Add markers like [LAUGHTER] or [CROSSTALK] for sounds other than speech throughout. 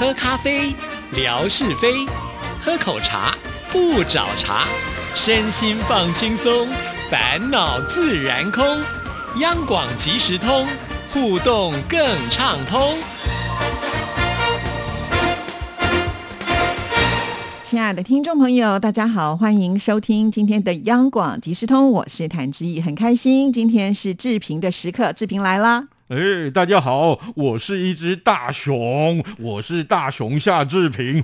喝咖啡，聊是非；喝口茶，不找茬。身心放轻松，烦恼自然空。央广即时通，互动更畅通。亲爱的听众朋友，大家好，欢迎收听今天的央广即时通，我是谭志毅，很开心，今天是志平的时刻，志平来啦。哎，大家好，我是一只大熊，我是大熊夏志平。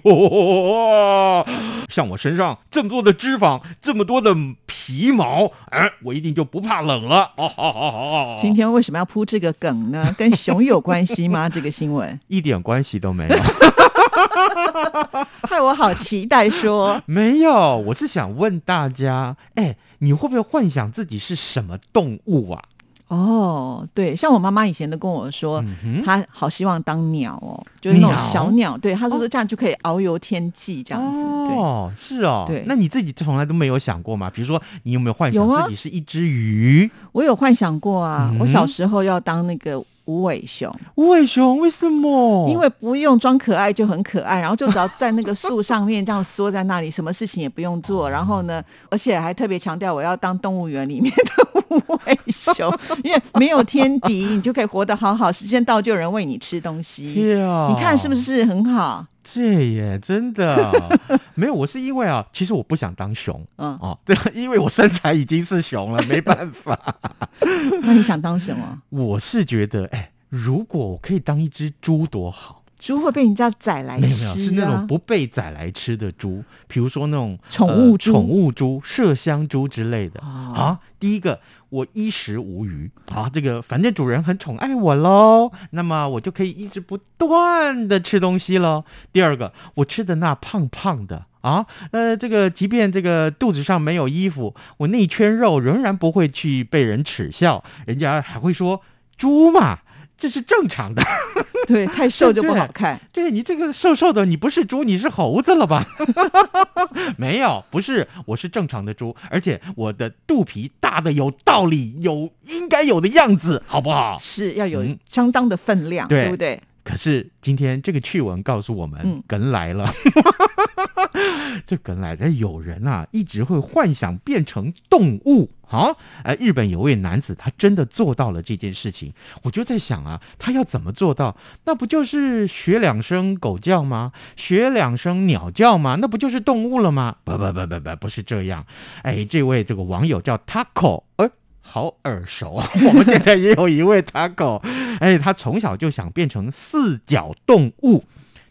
[LAUGHS] 像我身上这么多的脂肪，这么多的皮毛，哎，我一定就不怕冷了。哦，好好好。今天为什么要铺这个梗呢？[LAUGHS] 跟熊有关系吗？这个新闻一点关系都没有。[LAUGHS] 害我好期待说，没有，我是想问大家，哎，你会不会幻想自己是什么动物啊？哦，对，像我妈妈以前都跟我说，她好希望当鸟哦，就是那种小鸟。对，她说这样就可以遨游天际这样子。哦，是哦。对，那你自己从来都没有想过吗？比如说，你有没有幻想自己是一只鱼？我有幻想过啊，我小时候要当那个。无尾熊，无尾熊为什么？因为不用装可爱就很可爱，然后就只要在那个树上面这样缩在那里，什么事情也不用做。然后呢，而且还特别强调我要当动物园里面的 [LAUGHS] 无尾熊，因为没有天敌，你就可以活得好好，时间到就有人喂你吃东西。你看是不是很好？这也真的 [LAUGHS] 没有，我是因为啊，其实我不想当熊，嗯哦，对，因为我身材已经是熊了，没办法。[LAUGHS] 那你想当什么？我是觉得，哎，如果我可以当一只猪多好。猪会被人家宰来吃，没有，是那种不被宰来吃的猪，比如说那种宠物猪、宠物猪、麝香猪之类的。啊，第一个我衣食无余，啊，这个反正主人很宠爱我喽，那么我就可以一直不断的吃东西喽。第二个，我吃的那胖胖的啊，呃，这个即便这个肚子上没有衣服，我那一圈肉仍然不会去被人耻笑，人家还会说猪嘛。这是正常的，[LAUGHS] [LAUGHS] 对，太瘦就不好看。[LAUGHS] 对你这个瘦瘦的，你不是猪，你是猴子了吧？[LAUGHS] 没有，不是，我是正常的猪，而且我的肚皮大的有道理，有应该有的样子，好不好？是要有相当的分量，对不对？可是今天这个趣闻告诉我们，梗来了。这梗来的有人啊，一直会幻想变成动物好！哎，日本有位男子，他真的做到了这件事情。我就在想啊，他要怎么做到？那不就是学两声狗叫吗？学两声鸟叫吗？那不就是动物了吗？不不不不不，不是这样。哎，这位这个网友叫 Taco，哎。好耳熟啊！[LAUGHS] 我们现在也有一位 Taco，哎，他从小就想变成四脚动物，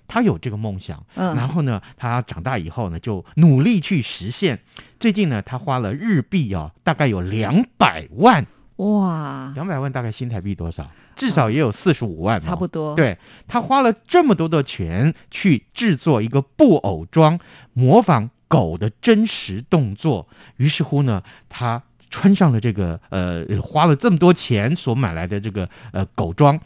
他有这个梦想。嗯，然后呢，他长大以后呢，就努力去实现。最近呢，他花了日币哦，大概有两百万。哇，两百万大概新台币多少？至少也有四十五万。差不多。对他花了这么多的钱去制作一个布偶装，模仿狗的真实动作。于是乎呢，他。穿上了这个呃，花了这么多钱所买来的这个呃狗装，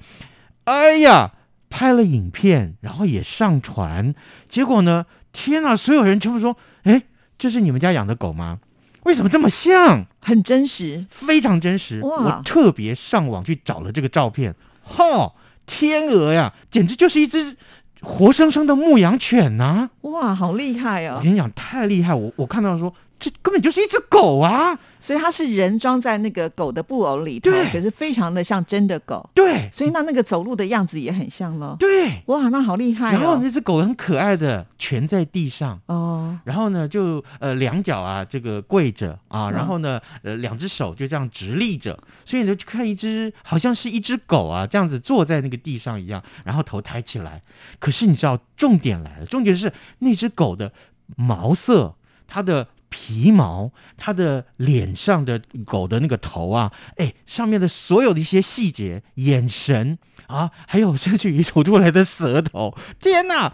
哎呀，拍了影片，然后也上传，结果呢，天啊，所有人全部说，哎，这是你们家养的狗吗？为什么这么像？很真实，非常真实。我特别上网去找了这个照片，哈，天鹅呀，简直就是一只活生生的牧羊犬呐！哇，好厉害哦！我跟你讲，太厉害！我我看到说。这根本就是一只狗啊！所以它是人装在那个狗的布偶里头，可是非常的像真的狗。对，所以那那个走路的样子也很像咯。对，哇，那好厉害！然后那只狗很可爱的蜷在地上哦，然后呢就呃两脚啊这个跪着啊，然后呢呃两只手就这样直立着，所以你就看一只好像是一只狗啊这样子坐在那个地上一样，然后头抬起来。可是你知道重点来了，重点是那只狗的毛色，它的。皮毛，它的脸上的狗的那个头啊，哎，上面的所有的一些细节、眼神啊，还有甚至于吐出来的舌头，天哪，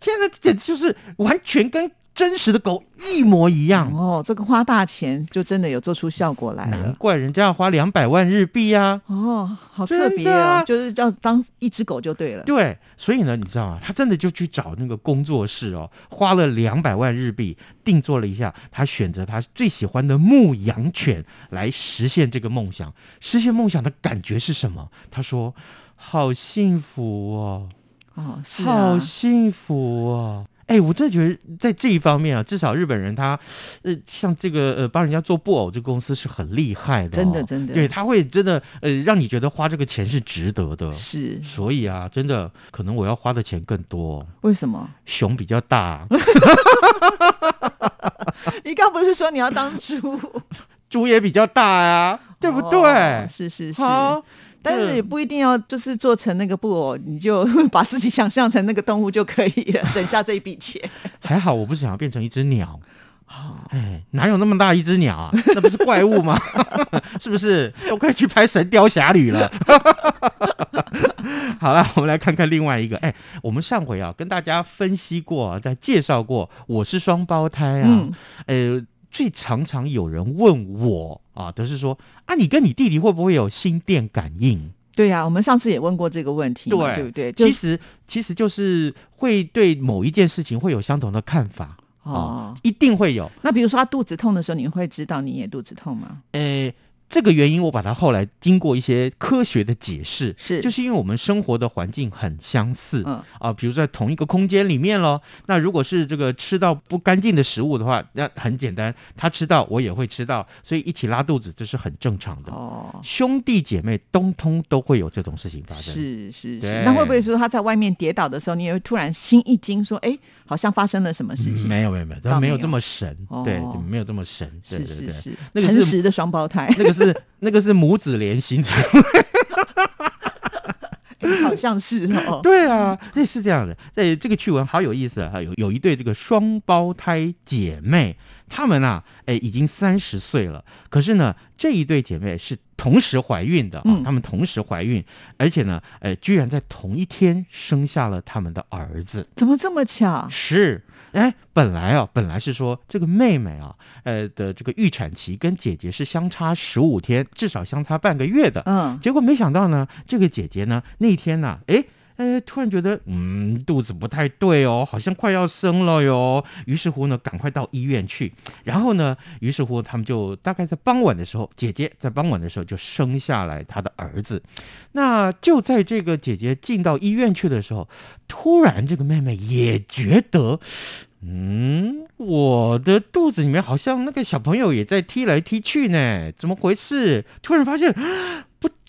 天哪，简直就是完全跟。真实的狗一模一样哦，这个花大钱就真的有做出效果来了，难怪人家要花两百万日币呀！哦，好特别啊，就是叫当一只狗就对了。对，所以呢，你知道吗？他真的就去找那个工作室哦，花了两百万日币定做了一下，他选择他最喜欢的牧羊犬来实现这个梦想。实现梦想的感觉是什么？他说：“好幸福哦。”哦，是好幸福哦。哎，我真的觉得在这一方面啊，至少日本人他，呃，像这个呃，帮人家做布偶这个公司是很厉害的，真的真的，对他会真的呃，让你觉得花这个钱是值得的，是，所以啊，真的可能我要花的钱更多，为什么？[LAUGHS] 熊比较大，[LAUGHS] 你刚不是说你要当猪，[LAUGHS] 猪也比较大呀，对不对？是是是。但是也不一定要就是做成那个布偶，你就 [LAUGHS] 把自己想象成那个动物就可以了，[LAUGHS] 省下这一笔钱。还好我不是想要变成一只鸟，哎，哪有那么大一只鸟啊？[LAUGHS] 那不是怪物吗？是不是都可以去拍《神雕侠侣》了？好了，我们来看看另外一个。哎，我们上回啊跟大家分析过，在介绍过我是双胞胎啊，呃。最常常有人问我啊，都是说啊，你跟你弟弟会不会有心电感应？对呀，我们上次也问过这个问题，对不对？其实其实就是会对某一件事情会有相同的看法哦，一定会有。那比如说他肚子痛的时候，你会知道你也肚子痛吗？诶。这个原因，我把它后来经过一些科学的解释，是就是因为我们生活的环境很相似，嗯啊，比如在同一个空间里面咯。那如果是这个吃到不干净的食物的话，那很简单，他吃到我也会吃到，所以一起拉肚子这是很正常的。哦，兄弟姐妹通通都会有这种事情发生。是是是，那会不会说他在外面跌倒的时候，你也会突然心一惊，说哎，好像发生了什么事情？没有没有没有，他没有这么神，对，没有这么神。是是是，诚实的双胞胎，那个。是 [LAUGHS] 那个是母子连心，[LAUGHS] 好像是哦。[LAUGHS] 对啊，那是这样的。这这个趣闻好有意思啊，有有一对这个双胞胎姐妹，她们啊，哎，已经三十岁了。可是呢，这一对姐妹是同时怀孕的啊，她们同时怀孕，而且呢，哎，居然在同一天生下了他们的儿子。怎么这么巧？是。哎，本来啊，本来是说这个妹妹啊，呃的这个预产期跟姐姐是相差十五天，至少相差半个月的。嗯，结果没想到呢，这个姐姐呢那天呢，哎。哎，突然觉得嗯肚子不太对哦，好像快要生了哟。于是乎呢，赶快到医院去。然后呢，于是乎他们就大概在傍晚的时候，姐姐在傍晚的时候就生下来她的儿子。那就在这个姐姐进到医院去的时候，突然这个妹妹也觉得，嗯，我的肚子里面好像那个小朋友也在踢来踢去呢，怎么回事？突然发现。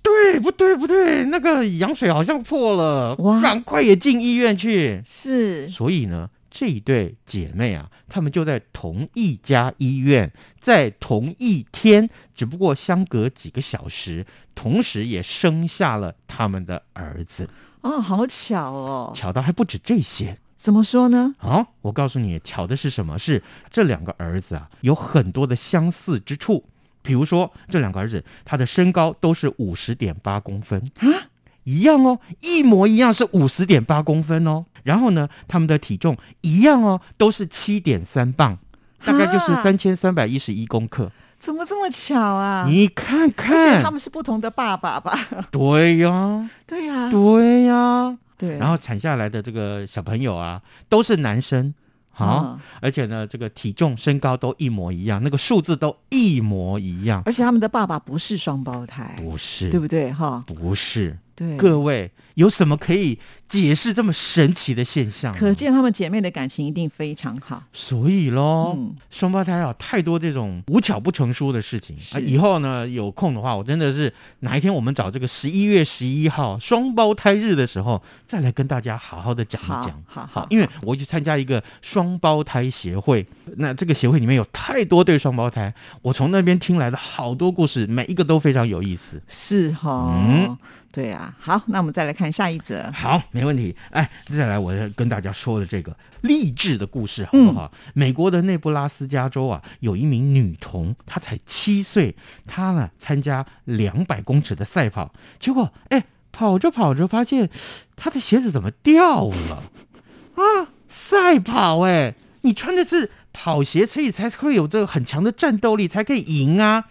对，不对，不对，那个羊水好像破了，赶快也进医院去。是，所以呢，这一对姐妹啊，她们就在同一家医院，在同一天，只不过相隔几个小时，同时也生下了他们的儿子。哦，好巧哦，巧到还不止这些。怎么说呢？好，我告诉你，巧的是什么？是这两个儿子啊，有很多的相似之处。比如说，这两个儿子，他的身高都是五十点八公分啊，一样哦，一模一样是五十点八公分哦。然后呢，他们的体重一样哦，都是七点三磅，大概就是三千三百一十一公克。怎么这么巧啊？你看看，而且他们是不同的爸爸吧？对呀，对呀，对呀，对。然后产下来的这个小朋友啊，都是男生。好，而且呢，这个体重、身高都一模一样，那个数字都一模一样。而且他们的爸爸不是双胞胎，不是，对不对？哈，不是。对，各位有什么可以解释这么神奇的现象？可见她们姐妹的感情一定非常好。所以喽，双胞胎啊，太多这种无巧不成书的事情啊。以后呢，有空的话，我真的是哪一天我们找这个十一月十一号双胞胎日的时候，再来跟大家好好的讲一讲。好好，因为我去参加一个双胞胎协会，那这个协会里面有太多对双胞胎，我从那边听来的好多故事，每一个都非常有意思。是哈，嗯。对啊，好，那我们再来看下一则。好，没问题。哎，再来，我要跟大家说的这个励志的故事，好不好？美国的内布拉斯加州啊，有一名女童，她才七岁，她呢参加两百公尺的赛跑，结果哎，跑着跑着发现她的鞋子怎么掉了 [LAUGHS] 啊？赛跑哎，你穿的是跑鞋，所以才会有这个很强的战斗力，才可以赢啊！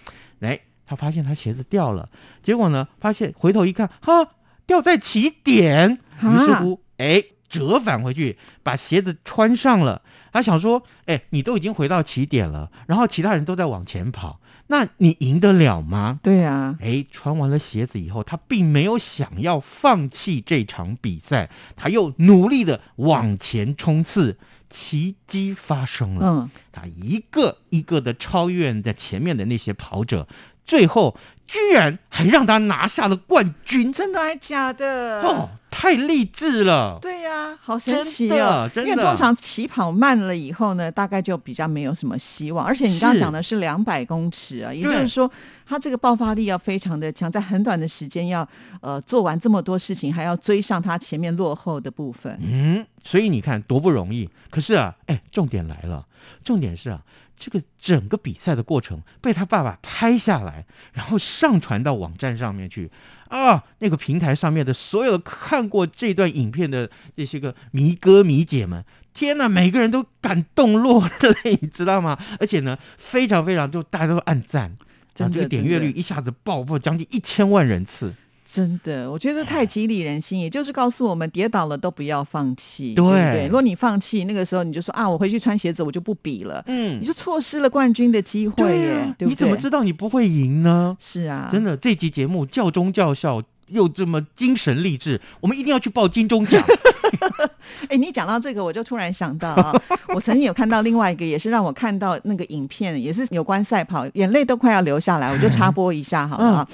来。他发现他鞋子掉了，结果呢，发现回头一看，哈，掉在起点。于是乎，哎，折返回去，把鞋子穿上了。他想说，哎，你都已经回到起点了，然后其他人都在往前跑，那你赢得了吗？对呀，哎，穿完了鞋子以后，他并没有想要放弃这场比赛，他又努力的往前冲刺，奇迹发生了。嗯，他一个一个的超越在前面的那些跑者，最后。居然还让他拿下了冠军，真的还假的？哦，太励志了！对呀，好神奇哦！因为通常起跑慢了以后呢，大概就比较没有什么希望。而且你刚刚讲的是两百公尺啊，也就是说，他这个爆发力要非常的强，在很短的时间要呃做完这么多事情，还要追上他前面落后的部分。嗯，所以你看多不容易。可是啊，哎，重点来了，重点是啊。这个整个比赛的过程被他爸爸拍下来，然后上传到网站上面去啊！那个平台上面的所有看过这段影片的这些个迷哥迷姐们，天呐，每个人都感动落泪，你知道吗？而且呢，非常非常就大家都暗赞，这个点阅率一下子爆破将近一千万人次。真的，我觉得太激励人心，也就是告诉我们，跌倒了都不要放弃，对不对？如果你放弃，那个时候你就说啊，我回去穿鞋子，我就不比了，嗯，你就错失了冠军的机会耶，对你怎么知道你不会赢呢？是啊，真的，这集节目教中教校。又这么精神励志，我们一定要去报金钟奖。[LAUGHS] 哎，你讲到这个，我就突然想到啊，[LAUGHS] 我曾经有看到另外一个，也是让我看到那个影片，也是有关赛跑，眼泪都快要流下来，[LAUGHS] 我就插播一下好了。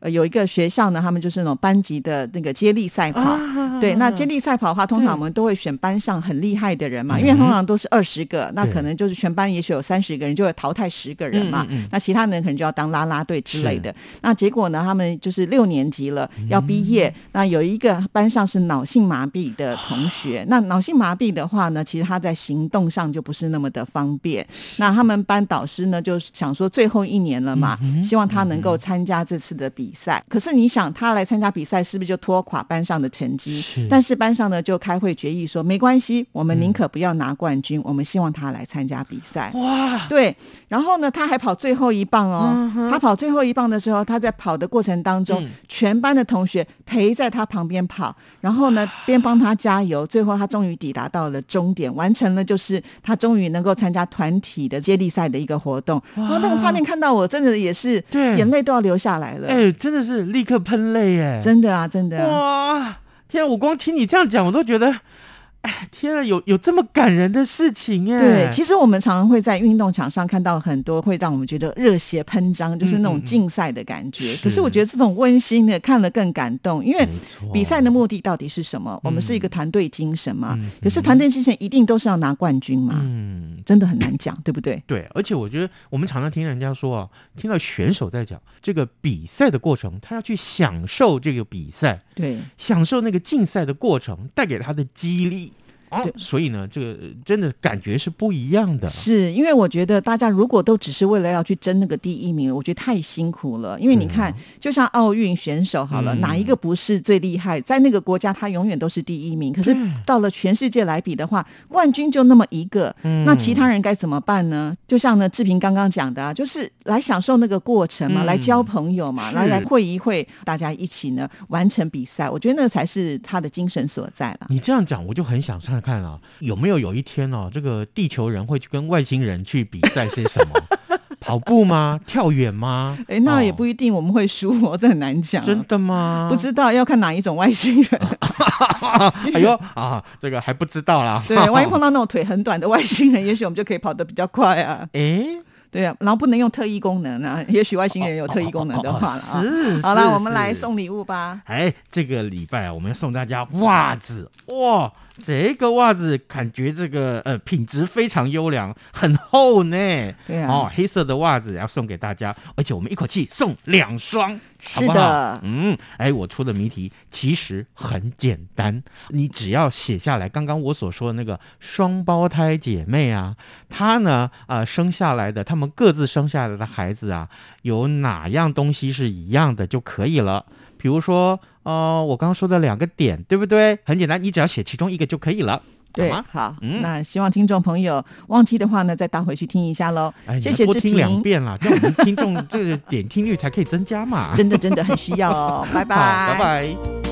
呃，有一个学校呢，他们就是那种班级的那个接力赛跑。对，那接力赛跑的话，通常我们都会选班上很厉害的人嘛，因为通常都是二十个，那可能就是全班也许有三十个人，就会淘汰十个人嘛。那其他人可能就要当啦啦队之类的。那结果呢，他们就是六年级了。要毕业，那有一个班上是脑性麻痹的同学。那脑性麻痹的话呢，其实他在行动上就不是那么的方便。那他们班导师呢，就想说最后一年了嘛，希望他能够参加这次的比赛。可是你想，他来参加比赛，是不是就拖垮班上的成绩？但是班上呢，就开会决议说，没关系，我们宁可不要拿冠军，我们希望他来参加比赛。哇，对。然后呢，他还跑最后一棒哦。他跑最后一棒的时候，他在跑的过程当中，全班的。同学陪在他旁边跑，然后呢边帮他加油，最后他终于抵达到了终点，完成了就是他终于能够参加团体的接力赛的一个活动。哇，那个画面看到我真的也是，对，眼泪都要流下来了。哎，真的是立刻喷泪哎，真的啊，真的。哇，天啊，我光听你这样讲，我都觉得。哎，[LAUGHS] 天啊，有有这么感人的事情哎！对，其实我们常常会在运动场上看到很多会让我们觉得热血喷张，就是那种竞赛的感觉。可是我觉得这种温馨的看了更感动，因为比赛的目的到底是什么？我们是一个团队精神嘛。可是团队精神一定都是要拿冠军嘛？嗯，真的很难讲，对不对？对，而且我觉得我们常常听人家说啊，听到选手在讲这个比赛的过程，他要去享受这个比赛，对，享受那个竞赛的过程带给他的激励。哦，所以呢，这个真的感觉是不一样的。是因为我觉得大家如果都只是为了要去争那个第一名，我觉得太辛苦了。因为你看，就像奥运选手好了，哪一个不是最厉害？在那个国家，他永远都是第一名。可是到了全世界来比的话，冠军就那么一个，嗯那其他人该怎么办呢？就像呢志平刚刚讲的，啊，就是来享受那个过程嘛，来交朋友嘛，来来会一会，大家一起呢完成比赛。我觉得那才是他的精神所在了。你这样讲，我就很想上。看啊，有没有有一天哦，这个地球人会去跟外星人去比赛些什么？[LAUGHS] 跑步吗？跳远吗？哎，那也不一定，我们会输，哦，这很难讲。真的吗？不知道，要看哪一种外星人。[LAUGHS] 哎呦啊，这个还不知道啦。对，万一碰到那种腿很短的外星人，[LAUGHS] 也许我们就可以跑得比较快啊。哎。对啊，然后不能用特异功能啊，也许外星人有特异功能的话了啊。是，好了，我们来送礼物吧。哎，这个礼拜啊，我们要送大家袜子哇。这个袜子感觉这个呃品质非常优良，很厚呢。对啊，哦，黑色的袜子要送给大家，而且我们一口气送两双，是的。嗯，哎，我出的谜题其实很简单，你只要写下来刚刚我所说的那个双胞胎姐妹啊，她呢啊生下来的，她们各自生下来的孩子啊，有哪样东西是一样的就可以了。比如说，哦，我刚刚说的两个点，对不对？很简单，你只要写其中一个就可以了，对好，那希望听众朋友忘记的话呢，再倒回去听一下喽。谢谢多听两遍了，让我们听众这个点听率才可以增加嘛。[LAUGHS] 真的真的很需要哦，[LAUGHS] 拜拜，拜拜。